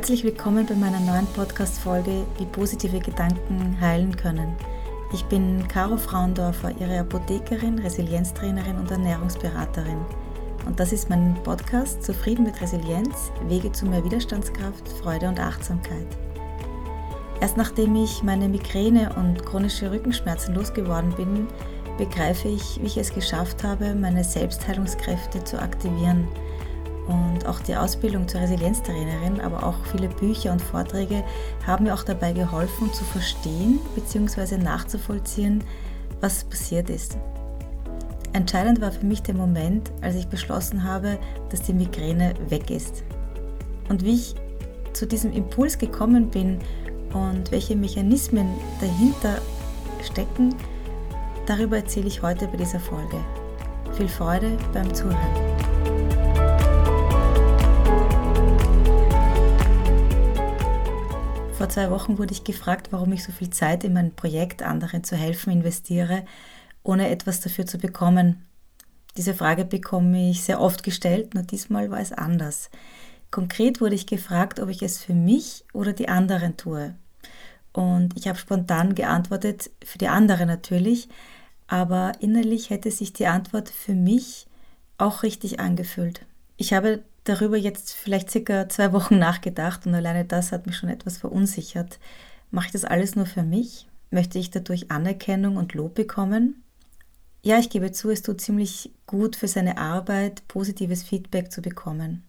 Herzlich willkommen bei meiner neuen Podcast-Folge Wie positive Gedanken heilen können. Ich bin Caro Frauendorfer, Ihre Apothekerin, Resilienztrainerin und Ernährungsberaterin. Und das ist mein Podcast Zufrieden mit Resilienz, Wege zu mehr Widerstandskraft, Freude und Achtsamkeit. Erst nachdem ich meine Migräne und chronische Rückenschmerzen losgeworden bin, begreife ich, wie ich es geschafft habe, meine Selbstheilungskräfte zu aktivieren – und auch die Ausbildung zur Resilienztrainerin, aber auch viele Bücher und Vorträge haben mir auch dabei geholfen zu verstehen bzw. nachzuvollziehen, was passiert ist. Entscheidend war für mich der Moment, als ich beschlossen habe, dass die Migräne weg ist. Und wie ich zu diesem Impuls gekommen bin und welche Mechanismen dahinter stecken, darüber erzähle ich heute bei dieser Folge. Viel Freude beim Zuhören. Vor zwei Wochen wurde ich gefragt, warum ich so viel Zeit in mein Projekt, anderen zu helfen, investiere, ohne etwas dafür zu bekommen. Diese Frage bekomme ich sehr oft gestellt, nur diesmal war es anders. Konkret wurde ich gefragt, ob ich es für mich oder die anderen tue. Und ich habe spontan geantwortet, für die anderen natürlich, aber innerlich hätte sich die Antwort für mich auch richtig angefühlt. Ich habe darüber jetzt vielleicht circa zwei Wochen nachgedacht und alleine das hat mich schon etwas verunsichert. Mache ich das alles nur für mich? Möchte ich dadurch Anerkennung und Lob bekommen? Ja, ich gebe zu, es tut ziemlich gut für seine Arbeit, positives Feedback zu bekommen.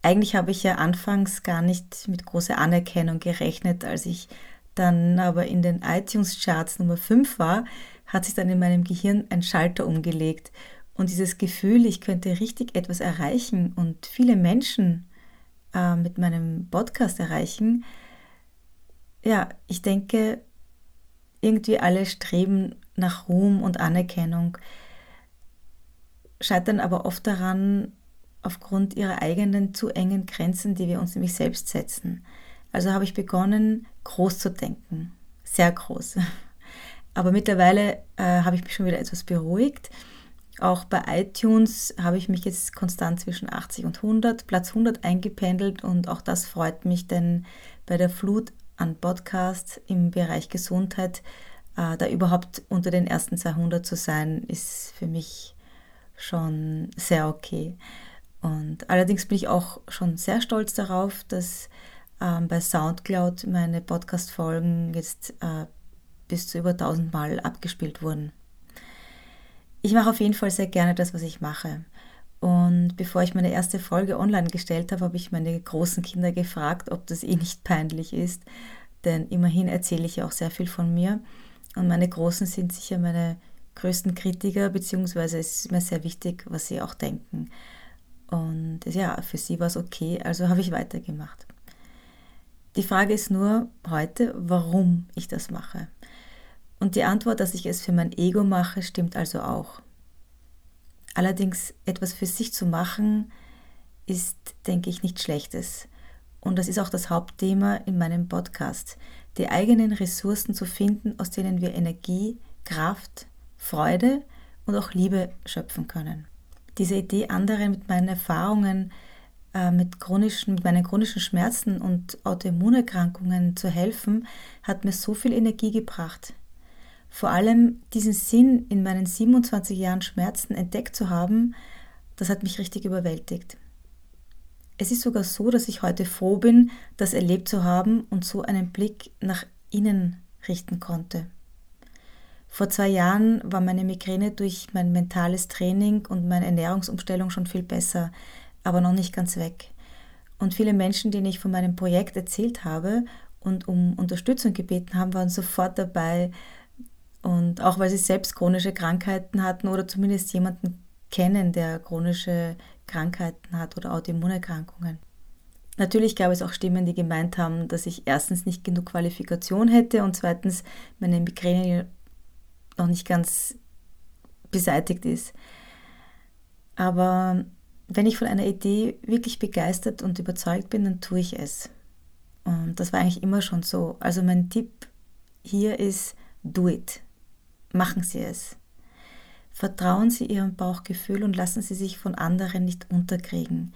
Eigentlich habe ich ja anfangs gar nicht mit großer Anerkennung gerechnet, als ich dann aber in den iTunes-Charts Nummer 5 war, hat sich dann in meinem Gehirn ein Schalter umgelegt und dieses Gefühl, ich könnte richtig etwas erreichen und viele Menschen äh, mit meinem Podcast erreichen, ja, ich denke, irgendwie alle streben nach Ruhm und Anerkennung, scheitern aber oft daran, aufgrund ihrer eigenen zu engen Grenzen, die wir uns nämlich selbst setzen. Also habe ich begonnen, groß zu denken, sehr groß. Aber mittlerweile äh, habe ich mich schon wieder etwas beruhigt auch bei iTunes habe ich mich jetzt konstant zwischen 80 und 100, Platz 100 eingependelt und auch das freut mich, denn bei der Flut an Podcasts im Bereich Gesundheit, äh, da überhaupt unter den ersten 200 zu sein, ist für mich schon sehr okay. Und allerdings bin ich auch schon sehr stolz darauf, dass ähm, bei SoundCloud meine Podcast-Folgen jetzt äh, bis zu über 1000 Mal abgespielt wurden. Ich mache auf jeden Fall sehr gerne das, was ich mache. Und bevor ich meine erste Folge online gestellt habe, habe ich meine großen Kinder gefragt, ob das eh nicht peinlich ist. Denn immerhin erzähle ich ja auch sehr viel von mir. Und meine Großen sind sicher meine größten Kritiker, beziehungsweise es ist mir sehr wichtig, was sie auch denken. Und ja, für sie war es okay, also habe ich weitergemacht. Die Frage ist nur heute, warum ich das mache. Und die Antwort, dass ich es für mein Ego mache, stimmt also auch. Allerdings etwas für sich zu machen, ist, denke ich, nichts Schlechtes. Und das ist auch das Hauptthema in meinem Podcast, die eigenen Ressourcen zu finden, aus denen wir Energie, Kraft, Freude und auch Liebe schöpfen können. Diese Idee, anderen mit meinen Erfahrungen, äh, mit, chronischen, mit meinen chronischen Schmerzen und Autoimmunerkrankungen zu helfen, hat mir so viel Energie gebracht. Vor allem diesen Sinn in meinen 27 Jahren Schmerzen entdeckt zu haben, das hat mich richtig überwältigt. Es ist sogar so, dass ich heute froh bin, das erlebt zu haben und so einen Blick nach innen richten konnte. Vor zwei Jahren war meine Migräne durch mein mentales Training und meine Ernährungsumstellung schon viel besser, aber noch nicht ganz weg. Und viele Menschen, denen ich von meinem Projekt erzählt habe und um Unterstützung gebeten haben, waren sofort dabei, und auch weil sie selbst chronische Krankheiten hatten oder zumindest jemanden kennen, der chronische Krankheiten hat oder Autoimmunerkrankungen. Natürlich gab es auch Stimmen, die gemeint haben, dass ich erstens nicht genug Qualifikation hätte und zweitens meine Migräne noch nicht ganz beseitigt ist. Aber wenn ich von einer Idee wirklich begeistert und überzeugt bin, dann tue ich es. Und das war eigentlich immer schon so. Also mein Tipp hier ist, do it. Machen Sie es. Vertrauen Sie Ihrem Bauchgefühl und lassen Sie sich von anderen nicht unterkriegen.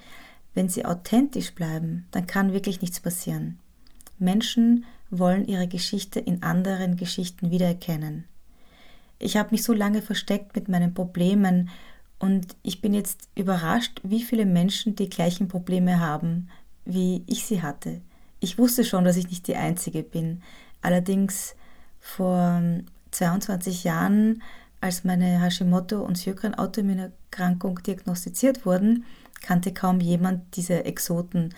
wenn sie authentisch bleiben, dann kann wirklich nichts passieren. Menschen wollen ihre Geschichte in anderen Geschichten wiedererkennen. Ich habe mich so lange versteckt mit meinen Problemen und ich bin jetzt überrascht, wie viele Menschen die gleichen Probleme haben, wie ich sie hatte. Ich wusste schon, dass ich nicht die Einzige bin. Allerdings vor 22 Jahren, als meine Hashimoto- und Sjögren-Autoimmunerkrankung diagnostiziert wurden, kannte kaum jemand diese Exoten.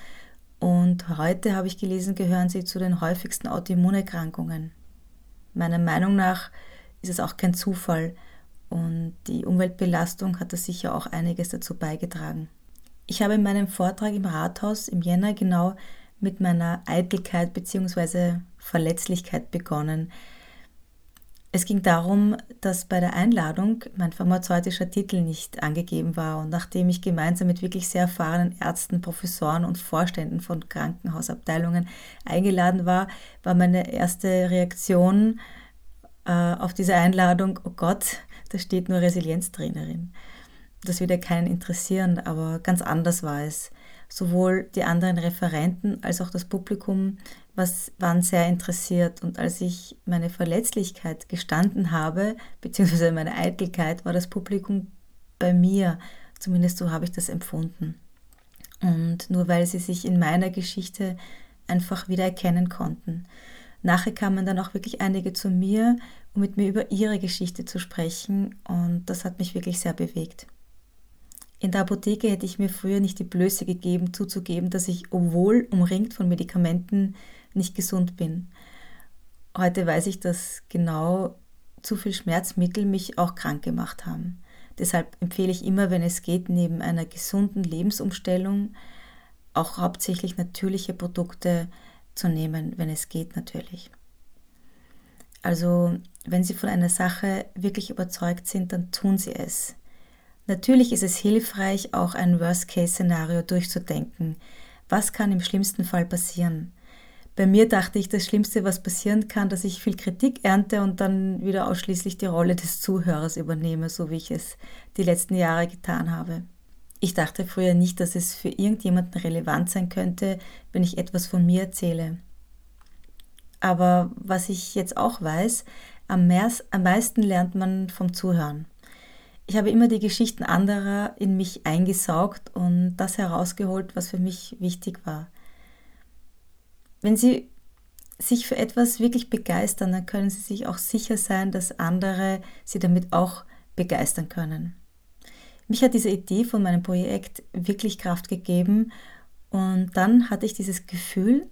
Und heute habe ich gelesen, gehören sie zu den häufigsten Autoimmunerkrankungen. Meiner Meinung nach ist es auch kein Zufall und die Umweltbelastung hat da sicher auch einiges dazu beigetragen. Ich habe in meinem Vortrag im Rathaus im Jänner genau mit meiner Eitelkeit bzw. Verletzlichkeit begonnen. Es ging darum, dass bei der Einladung mein pharmazeutischer Titel nicht angegeben war und nachdem ich gemeinsam mit wirklich sehr erfahrenen Ärzten, Professoren und Vorständen von Krankenhausabteilungen eingeladen war, war meine erste Reaktion äh, auf diese Einladung, oh Gott, da steht nur Resilienztrainerin. Das wird ja keinen interessieren, aber ganz anders war es. Sowohl die anderen Referenten als auch das Publikum was, waren sehr interessiert. Und als ich meine Verletzlichkeit gestanden habe, beziehungsweise meine Eitelkeit, war das Publikum bei mir. Zumindest so habe ich das empfunden. Und nur weil sie sich in meiner Geschichte einfach wieder erkennen konnten. Nachher kamen dann auch wirklich einige zu mir, um mit mir über ihre Geschichte zu sprechen. Und das hat mich wirklich sehr bewegt. In der Apotheke hätte ich mir früher nicht die Blöße gegeben, zuzugeben, dass ich, obwohl umringt von Medikamenten, nicht gesund bin. Heute weiß ich, dass genau zu viel Schmerzmittel mich auch krank gemacht haben. Deshalb empfehle ich immer, wenn es geht, neben einer gesunden Lebensumstellung auch hauptsächlich natürliche Produkte zu nehmen, wenn es geht natürlich. Also wenn Sie von einer Sache wirklich überzeugt sind, dann tun Sie es. Natürlich ist es hilfreich, auch ein Worst-Case-Szenario durchzudenken. Was kann im schlimmsten Fall passieren? Bei mir dachte ich, das Schlimmste, was passieren kann, dass ich viel Kritik ernte und dann wieder ausschließlich die Rolle des Zuhörers übernehme, so wie ich es die letzten Jahre getan habe. Ich dachte früher nicht, dass es für irgendjemanden relevant sein könnte, wenn ich etwas von mir erzähle. Aber was ich jetzt auch weiß, am, meisten lernt man vom Zuhören. Ich habe immer die Geschichten anderer in mich eingesaugt und das herausgeholt, was für mich wichtig war. Wenn Sie sich für etwas wirklich begeistern, dann können Sie sich auch sicher sein, dass andere Sie damit auch begeistern können. Mich hat diese Idee von meinem Projekt wirklich Kraft gegeben und dann hatte ich dieses Gefühl,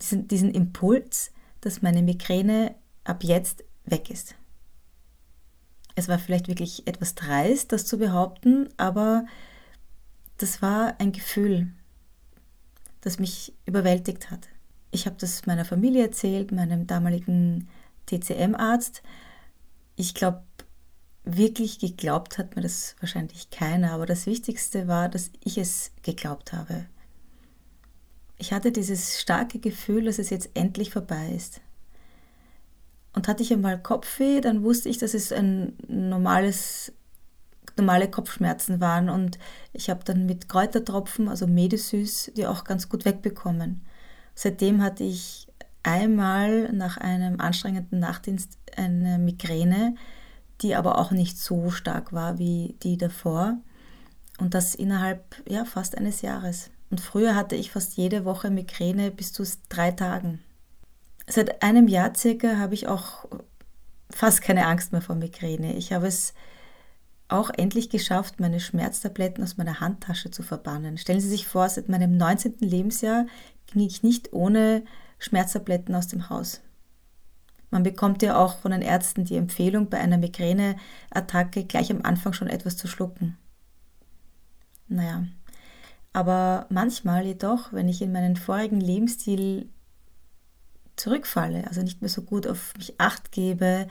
diesen, diesen Impuls, dass meine Migräne ab jetzt weg ist. Es war vielleicht wirklich etwas dreist, das zu behaupten, aber das war ein Gefühl, das mich überwältigt hat. Ich habe das meiner Familie erzählt, meinem damaligen TCM-Arzt. Ich glaube, wirklich geglaubt hat mir das wahrscheinlich keiner, aber das Wichtigste war, dass ich es geglaubt habe. Ich hatte dieses starke Gefühl, dass es jetzt endlich vorbei ist. Und hatte ich einmal Kopfweh, dann wusste ich, dass es ein normales, normale Kopfschmerzen waren und ich habe dann mit Kräutertropfen, also Medisys, die auch ganz gut wegbekommen. Seitdem hatte ich einmal nach einem anstrengenden Nachtdienst eine Migräne, die aber auch nicht so stark war wie die davor. Und das innerhalb ja, fast eines Jahres. Und früher hatte ich fast jede Woche Migräne bis zu drei Tagen. Seit einem Jahr circa habe ich auch fast keine Angst mehr vor Migräne. Ich habe es auch endlich geschafft, meine Schmerztabletten aus meiner Handtasche zu verbannen. Stellen Sie sich vor, seit meinem 19. Lebensjahr ging ich nicht ohne Schmerztabletten aus dem Haus. Man bekommt ja auch von den Ärzten die Empfehlung, bei einer Migräneattacke gleich am Anfang schon etwas zu schlucken. Naja, aber manchmal jedoch, wenn ich in meinen vorigen Lebensstil zurückfalle, also nicht mehr so gut auf mich acht gebe,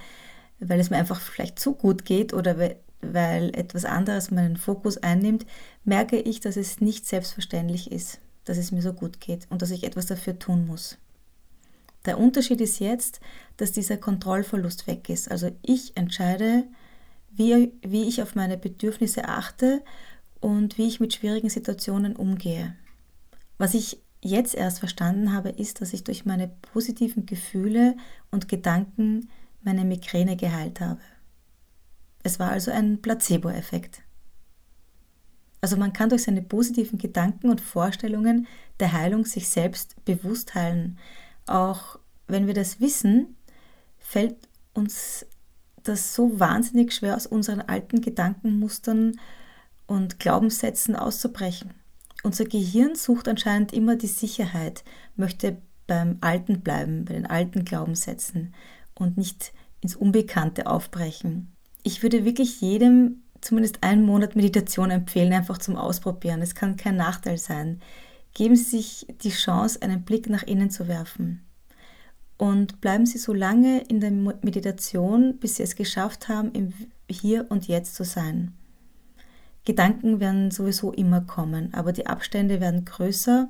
weil es mir einfach vielleicht zu gut geht oder weil etwas anderes meinen Fokus einnimmt, merke ich, dass es nicht selbstverständlich ist dass es mir so gut geht und dass ich etwas dafür tun muss. Der Unterschied ist jetzt, dass dieser Kontrollverlust weg ist. Also ich entscheide, wie, wie ich auf meine Bedürfnisse achte und wie ich mit schwierigen Situationen umgehe. Was ich jetzt erst verstanden habe, ist, dass ich durch meine positiven Gefühle und Gedanken meine Migräne geheilt habe. Es war also ein Placebo-Effekt. Also man kann durch seine positiven Gedanken und Vorstellungen der Heilung sich selbst bewusst heilen. Auch wenn wir das wissen, fällt uns das so wahnsinnig schwer aus unseren alten Gedankenmustern und Glaubenssätzen auszubrechen. Unser Gehirn sucht anscheinend immer die Sicherheit, möchte beim Alten bleiben, bei den alten Glaubenssätzen und nicht ins Unbekannte aufbrechen. Ich würde wirklich jedem zumindest einen Monat Meditation empfehlen, einfach zum Ausprobieren. Es kann kein Nachteil sein. Geben Sie sich die Chance, einen Blick nach innen zu werfen. Und bleiben Sie so lange in der Meditation, bis Sie es geschafft haben, im Hier und Jetzt zu sein. Gedanken werden sowieso immer kommen, aber die Abstände werden größer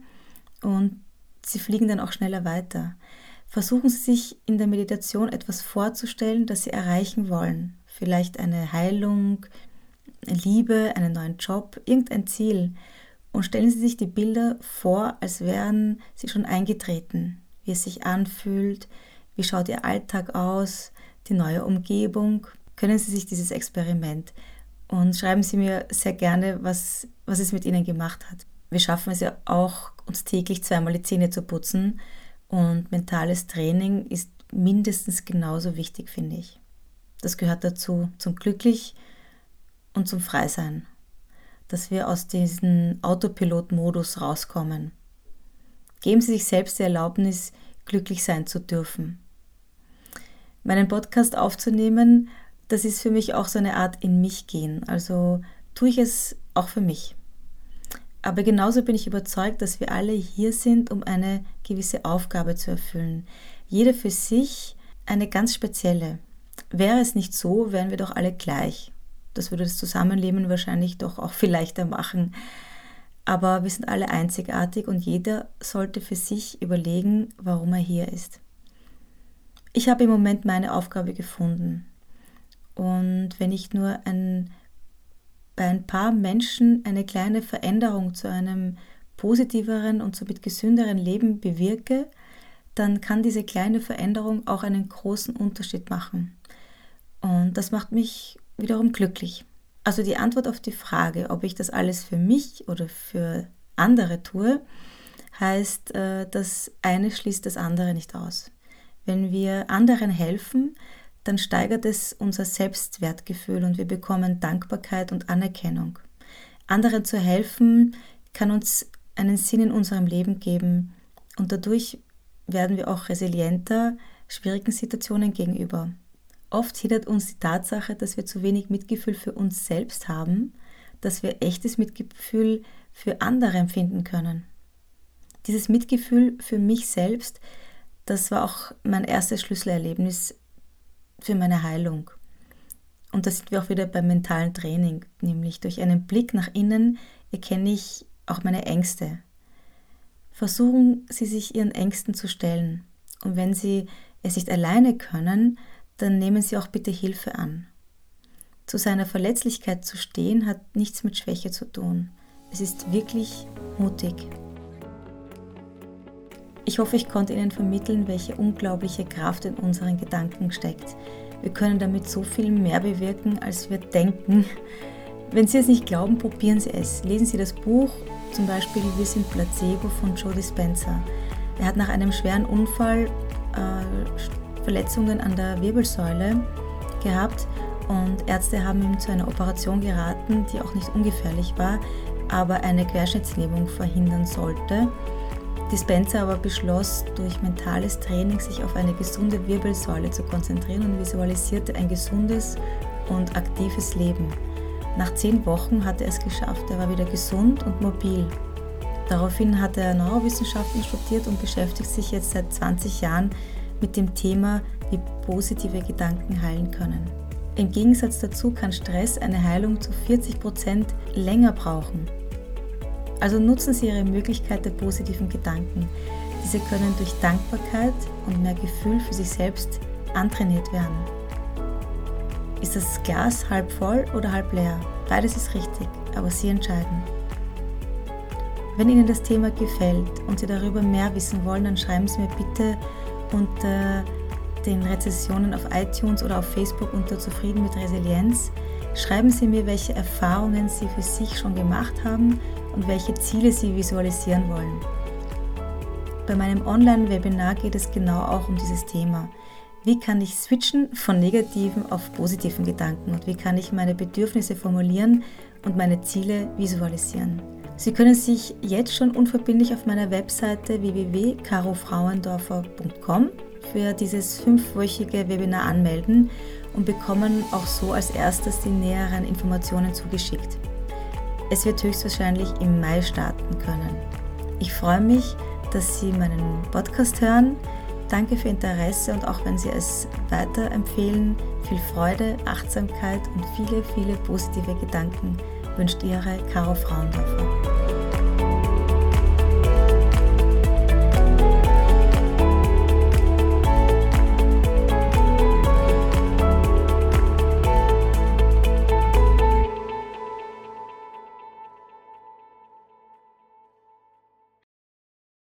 und sie fliegen dann auch schneller weiter. Versuchen Sie sich in der Meditation etwas vorzustellen, das Sie erreichen wollen. Vielleicht eine Heilung, Liebe, einen neuen Job, irgendein Ziel. Und stellen Sie sich die Bilder vor, als wären sie schon eingetreten, wie es sich anfühlt, wie schaut Ihr Alltag aus, die neue Umgebung. Können Sie sich dieses Experiment und schreiben Sie mir sehr gerne, was, was es mit Ihnen gemacht hat. Wir schaffen es ja auch, uns täglich zweimal die Zähne zu putzen und mentales Training ist mindestens genauso wichtig, finde ich. Das gehört dazu, zum Glücklich und zum Freisein, dass wir aus diesem Autopilot-Modus rauskommen. Geben Sie sich selbst die Erlaubnis, glücklich sein zu dürfen. Meinen Podcast aufzunehmen das ist für mich auch so eine Art in mich gehen. Also tue ich es auch für mich. Aber genauso bin ich überzeugt, dass wir alle hier sind, um eine gewisse Aufgabe zu erfüllen. Jeder für sich eine ganz spezielle. Wäre es nicht so, wären wir doch alle gleich. Das würde das Zusammenleben wahrscheinlich doch auch viel leichter machen. Aber wir sind alle einzigartig und jeder sollte für sich überlegen, warum er hier ist. Ich habe im Moment meine Aufgabe gefunden. Und wenn ich nur ein, bei ein paar Menschen eine kleine Veränderung zu einem positiveren und somit gesünderen Leben bewirke, dann kann diese kleine Veränderung auch einen großen Unterschied machen. Und das macht mich wiederum glücklich. Also die Antwort auf die Frage, ob ich das alles für mich oder für andere tue, heißt, äh, das eine schließt das andere nicht aus. Wenn wir anderen helfen, dann steigert es unser Selbstwertgefühl und wir bekommen Dankbarkeit und Anerkennung. Anderen zu helfen kann uns einen Sinn in unserem Leben geben und dadurch werden wir auch resilienter schwierigen Situationen gegenüber. Oft hindert uns die Tatsache, dass wir zu wenig Mitgefühl für uns selbst haben, dass wir echtes Mitgefühl für andere empfinden können. Dieses Mitgefühl für mich selbst, das war auch mein erstes Schlüsselerlebnis für meine Heilung. Und da sind wir auch wieder beim mentalen Training, nämlich durch einen Blick nach innen erkenne ich auch meine Ängste. Versuchen Sie sich Ihren Ängsten zu stellen. Und wenn Sie es nicht alleine können, dann nehmen Sie auch bitte Hilfe an. Zu seiner Verletzlichkeit zu stehen hat nichts mit Schwäche zu tun. Es ist wirklich mutig. Ich hoffe, ich konnte Ihnen vermitteln, welche unglaubliche Kraft in unseren Gedanken steckt. Wir können damit so viel mehr bewirken, als wir denken. Wenn Sie es nicht glauben, probieren Sie es. Lesen Sie das Buch, zum Beispiel Wir sind Placebo von Joe Dispenza. Er hat nach einem schweren Unfall äh, Verletzungen an der Wirbelsäule gehabt und Ärzte haben ihm zu einer Operation geraten, die auch nicht ungefährlich war, aber eine Querschnittslähmung verhindern sollte. Dispenser aber beschloss, durch mentales Training sich auf eine gesunde Wirbelsäule zu konzentrieren und visualisierte ein gesundes und aktives Leben. Nach zehn Wochen hatte er es geschafft, er war wieder gesund und mobil. Daraufhin hat er Neurowissenschaften studiert und beschäftigt sich jetzt seit 20 Jahren mit dem Thema, wie positive Gedanken heilen können. Im Gegensatz dazu kann Stress eine Heilung zu 40 Prozent länger brauchen. Also nutzen Sie Ihre Möglichkeit der positiven Gedanken. Diese können durch Dankbarkeit und mehr Gefühl für sich selbst antrainiert werden. Ist das Glas halb voll oder halb leer? Beides ist richtig, aber Sie entscheiden. Wenn Ihnen das Thema gefällt und Sie darüber mehr wissen wollen, dann schreiben Sie mir bitte unter den Rezessionen auf iTunes oder auf Facebook unter Zufrieden mit Resilienz. Schreiben Sie mir, welche Erfahrungen Sie für sich schon gemacht haben und welche Ziele Sie visualisieren wollen. Bei meinem Online-Webinar geht es genau auch um dieses Thema. Wie kann ich switchen von negativen auf positiven Gedanken und wie kann ich meine Bedürfnisse formulieren und meine Ziele visualisieren? Sie können sich jetzt schon unverbindlich auf meiner Webseite www.carofrauendorfer.com für dieses fünfwöchige Webinar anmelden und bekommen auch so als erstes die näheren Informationen zugeschickt. Es wird höchstwahrscheinlich im Mai starten können. Ich freue mich, dass Sie meinen Podcast hören. Danke für Interesse und auch wenn Sie es weiterempfehlen, viel Freude, Achtsamkeit und viele, viele positive Gedanken wünscht Ihre Caro Frauendorfer.